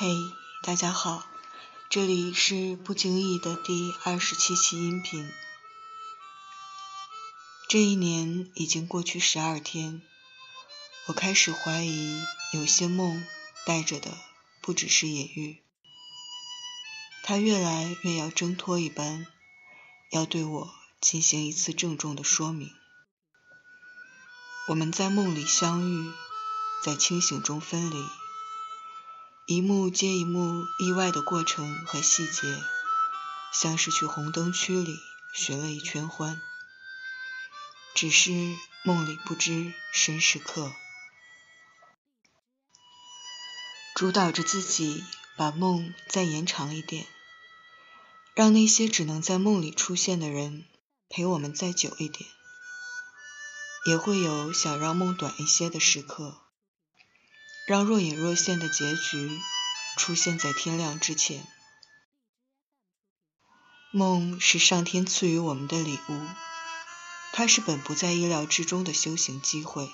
嘿，大家好，这里是不经意的第二十七期音频。这一年已经过去十二天，我开始怀疑，有些梦带着的不只是隐喻，他越来越要挣脱一般，要对我进行一次郑重的说明。我们在梦里相遇，在清醒中分离。一幕接一幕意外的过程和细节，像是去红灯区里寻了一圈欢。只是梦里不知身是客，主导着自己把梦再延长一点，让那些只能在梦里出现的人陪我们再久一点。也会有想让梦短一些的时刻。让若隐若现的结局出现在天亮之前。梦是上天赐予我们的礼物，它是本不在意料之中的修行机会。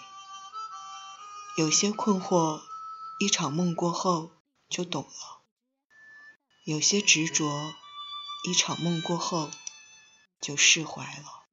有些困惑，一场梦过后就懂了；有些执着，一场梦过后就释怀了。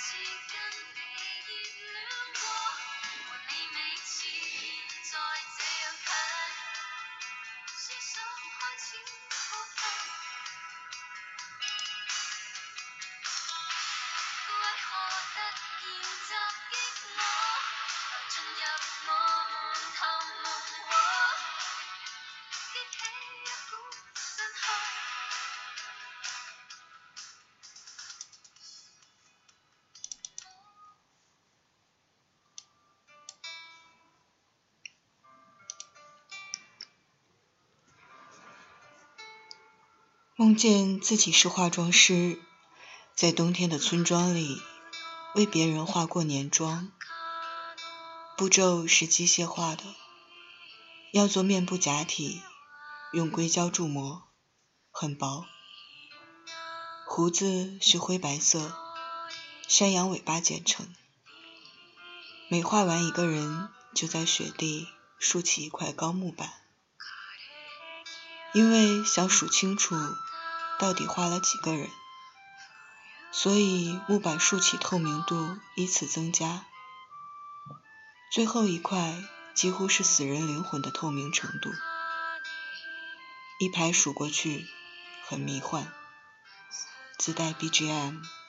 次跟你热恋过，和你未似现在这样近，想开始。梦见自己是化妆师，在冬天的村庄里为别人化过年妆。步骤是机械化的，要做面部假体，用硅胶铸模，很薄。胡子是灰白色，山羊尾巴剪成。每画完一个人，就在雪地竖起一块高木板，因为想数清楚。到底画了几个人？所以木板竖起透明度依次增加，最后一块几乎是死人灵魂的透明程度。一排数过去，很迷幻，自带 BGM。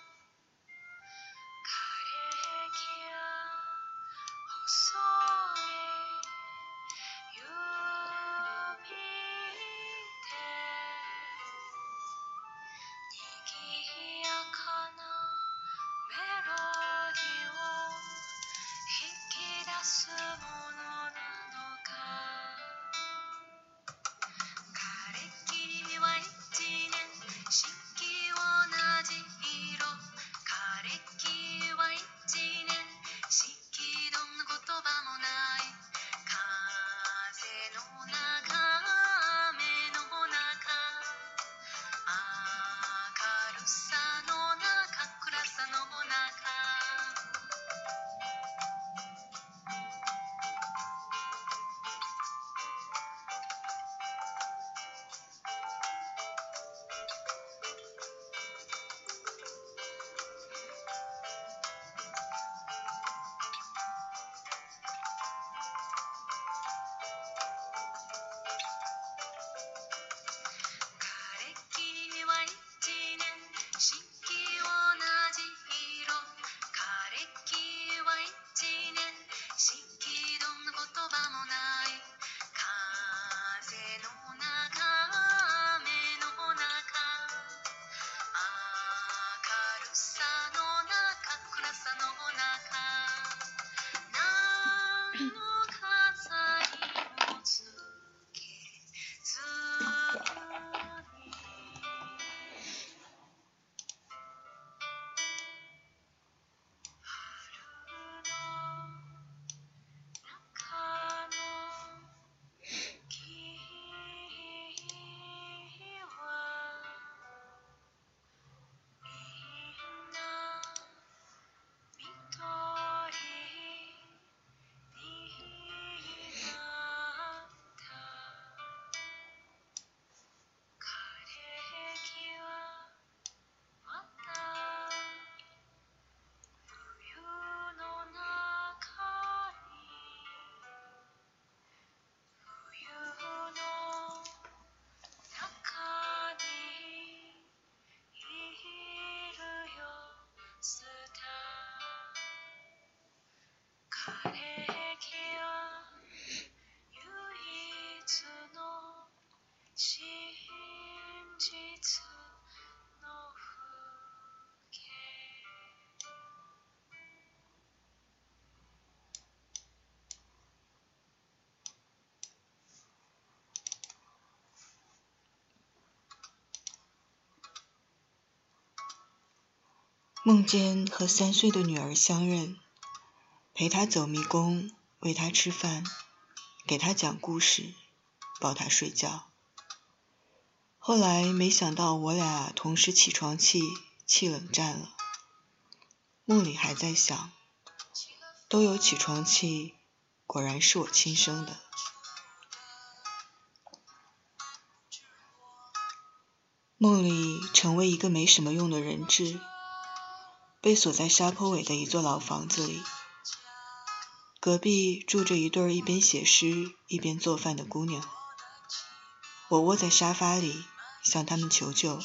梦见和三岁的女儿相认，陪她走迷宫，喂她吃饭，给她讲故事，抱她睡觉。后来没想到我俩同时起床气，气冷战了。梦里还在想，都有起床气，果然是我亲生的。梦里成为一个没什么用的人质。被锁在沙坡尾的一座老房子里，隔壁住着一对一边写诗一边做饭的姑娘。我窝在沙发里向他们求救。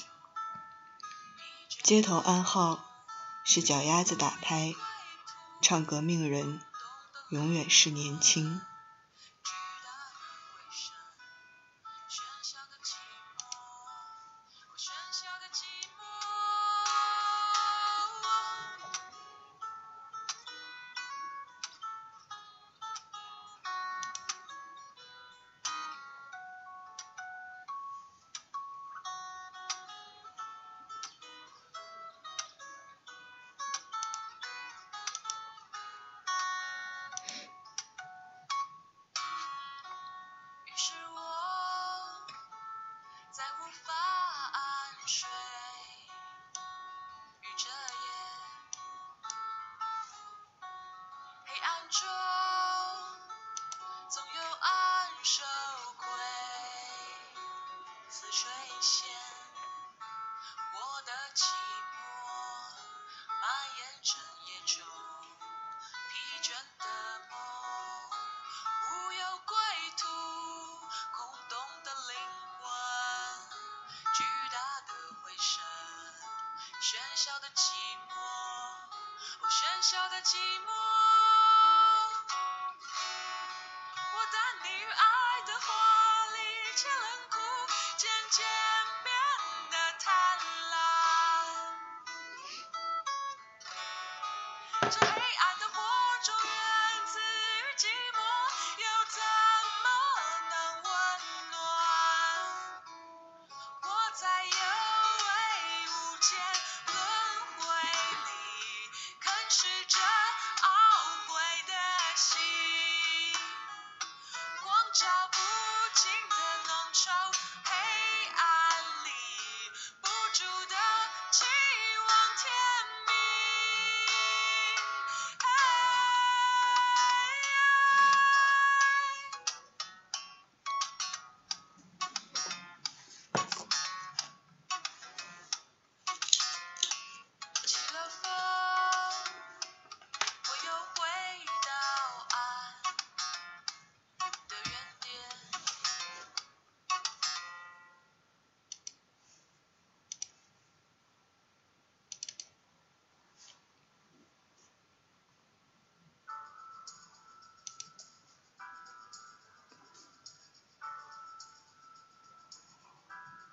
街头暗号是脚丫子打拍，唱革命人永远是年轻。舟总有岸守归，似水仙。我的寂寞蔓延整夜中，疲倦的梦，无有归途。空洞的灵魂，巨大的回声，喧嚣的寂寞，哦喧嚣的寂寞。Thank you.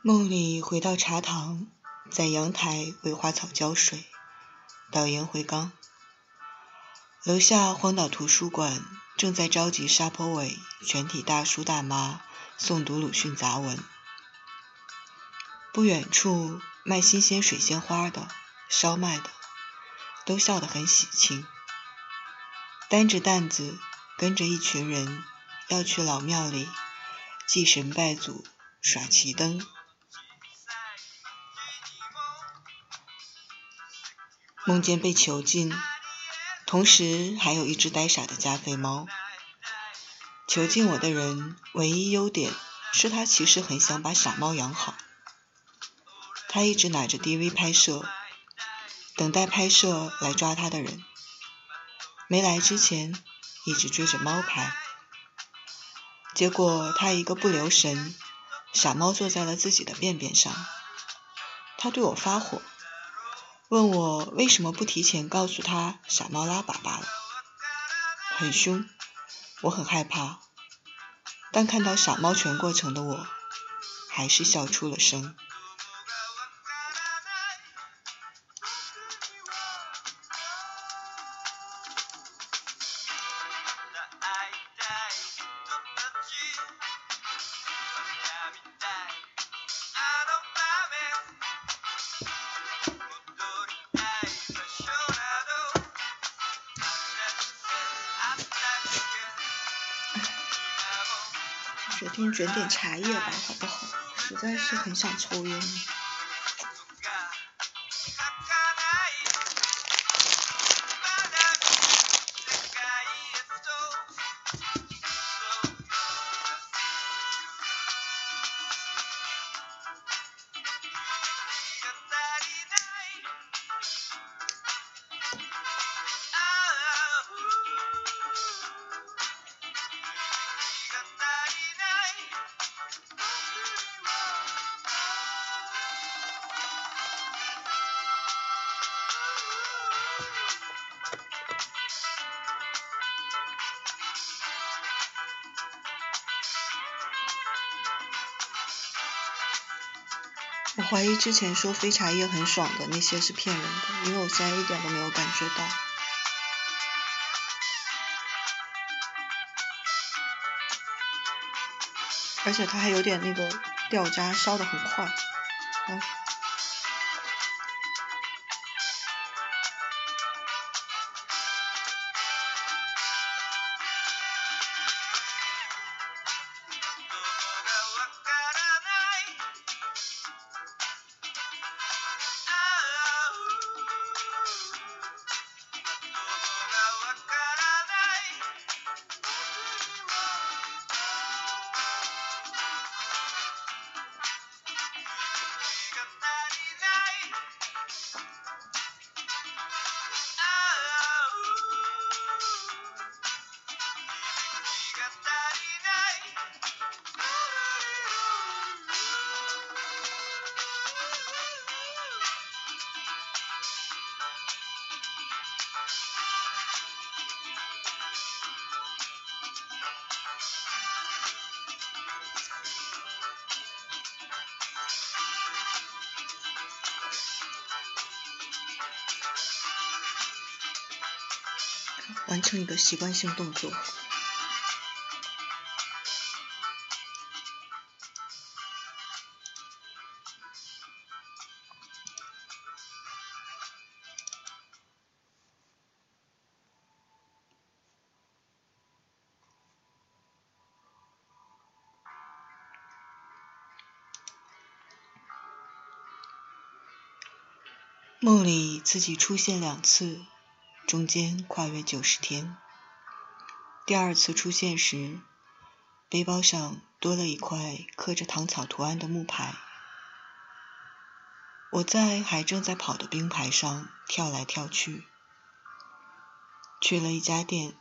梦里回到茶堂，在阳台为花草浇水，倒烟灰缸。楼下荒岛图书馆正在召集沙坡尾全体大叔大妈诵读鲁迅杂文。不远处卖新鲜水仙花的、烧麦的，都笑得很喜庆，担着担子跟着一群人要去老庙里祭神拜祖、耍旗灯。梦见被囚禁，同时还有一只呆傻的加菲猫。囚禁我的人唯一优点是他其实很想把傻猫养好。他一直拿着 DV 拍摄，等待拍摄来抓他的人。没来之前一直追着猫拍，结果他一个不留神，傻猫坐在了自己的便便上。他对我发火。问我为什么不提前告诉他傻猫拉粑粑了，很凶，我很害怕，但看到傻猫全过程的我，还是笑出了声。卷点茶叶吧，好不好？实在是很想抽烟。我怀疑之前说非茶叶很爽的那些是骗人的，因为我现在一点都没有感觉到。而且它还有点那个掉渣，烧的很快。嗯。完成一个习惯性动作。梦里自己出现两次，中间跨越九十天。第二次出现时，背包上多了一块刻着糖草图案的木牌。我在还正在跑的冰牌上跳来跳去。去了一家店，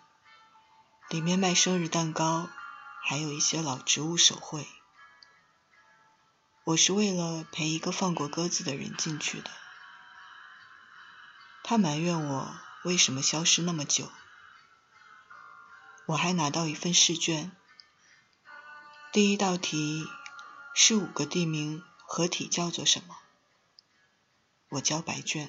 里面卖生日蛋糕，还有一些老植物手绘。我是为了陪一个放过鸽子的人进去的。他埋怨我为什么消失那么久。我还拿到一份试卷，第一道题是五个地名合体叫做什么？我交白卷。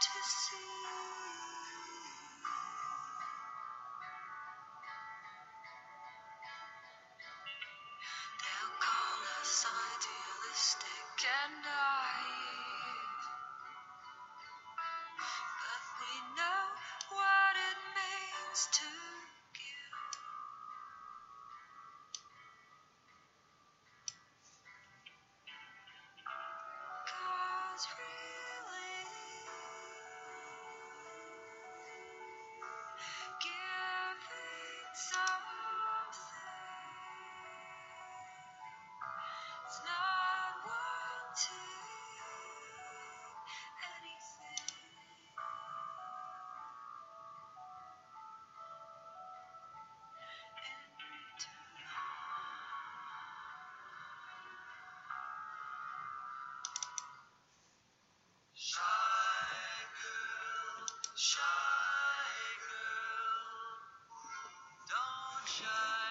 To sea. They'll call us idealistic and uh,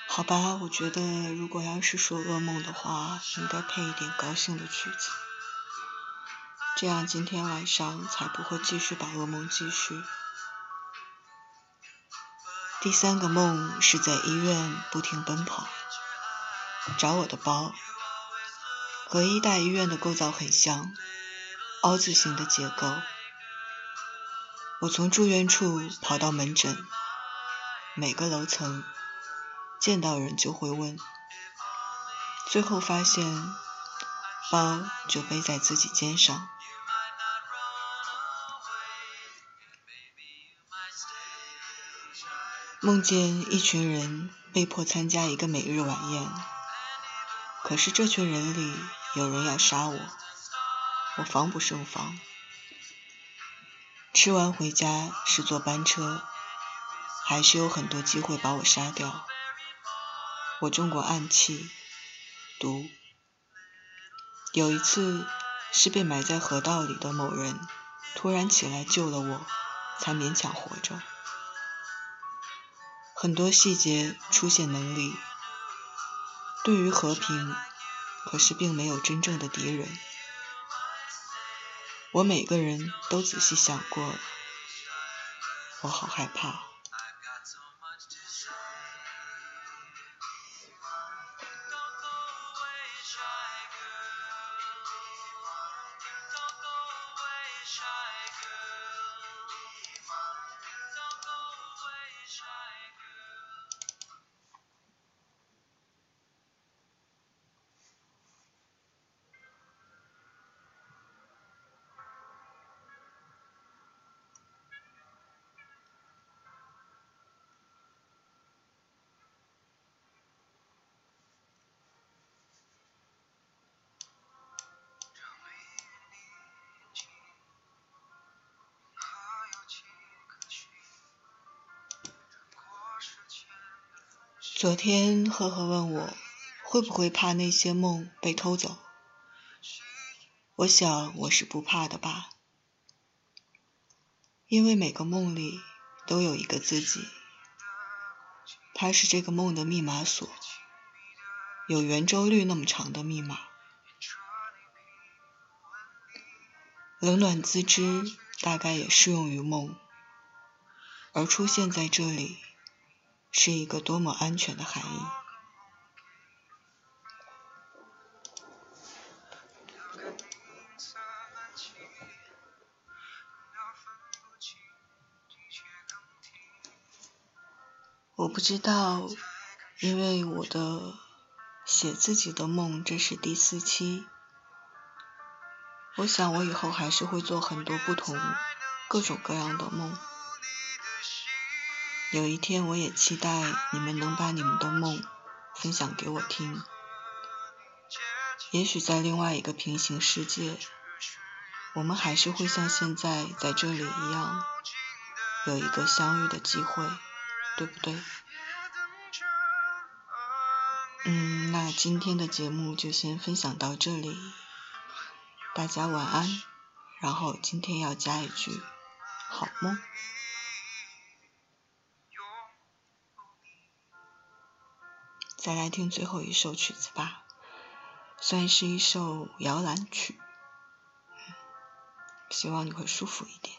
好吧，我觉得如果要是说噩梦的话，应该配一点高兴的曲子，这样今天晚上才不会继续把噩梦继续。第三个梦是在医院不停奔跑，找我的包，和医大医院的构造很像，凹字形的结构。我从住院处跑到门诊，每个楼层见到人就会问，最后发现包就背在自己肩上。梦见一群人被迫参加一个每日晚宴，可是这群人里有人要杀我，我防不胜防。吃完回家是坐班车，还是有很多机会把我杀掉。我中过暗器、毒，有一次是被埋在河道里的某人突然起来救了我，才勉强活着。很多细节出现能力，对于和平，可是并没有真正的敌人。我每个人都仔细想过，我好害怕。昨天赫赫问我会不会怕那些梦被偷走，我想我是不怕的吧，因为每个梦里都有一个自己，它是这个梦的密码锁，有圆周率那么长的密码。冷暖自知，大概也适用于梦，而出现在这里，是一个多么安全的含义。我不知道，因为我的写自己的梦，这是第四期。我想，我以后还是会做很多不同、各种各样的梦。有一天，我也期待你们能把你们的梦分享给我听。也许在另外一个平行世界，我们还是会像现在在这里一样，有一个相遇的机会，对不对？嗯，那今天的节目就先分享到这里。大家晚安，然后今天要加一句好梦。再来听最后一首曲子吧，算是一首摇篮曲，希望你会舒服一点。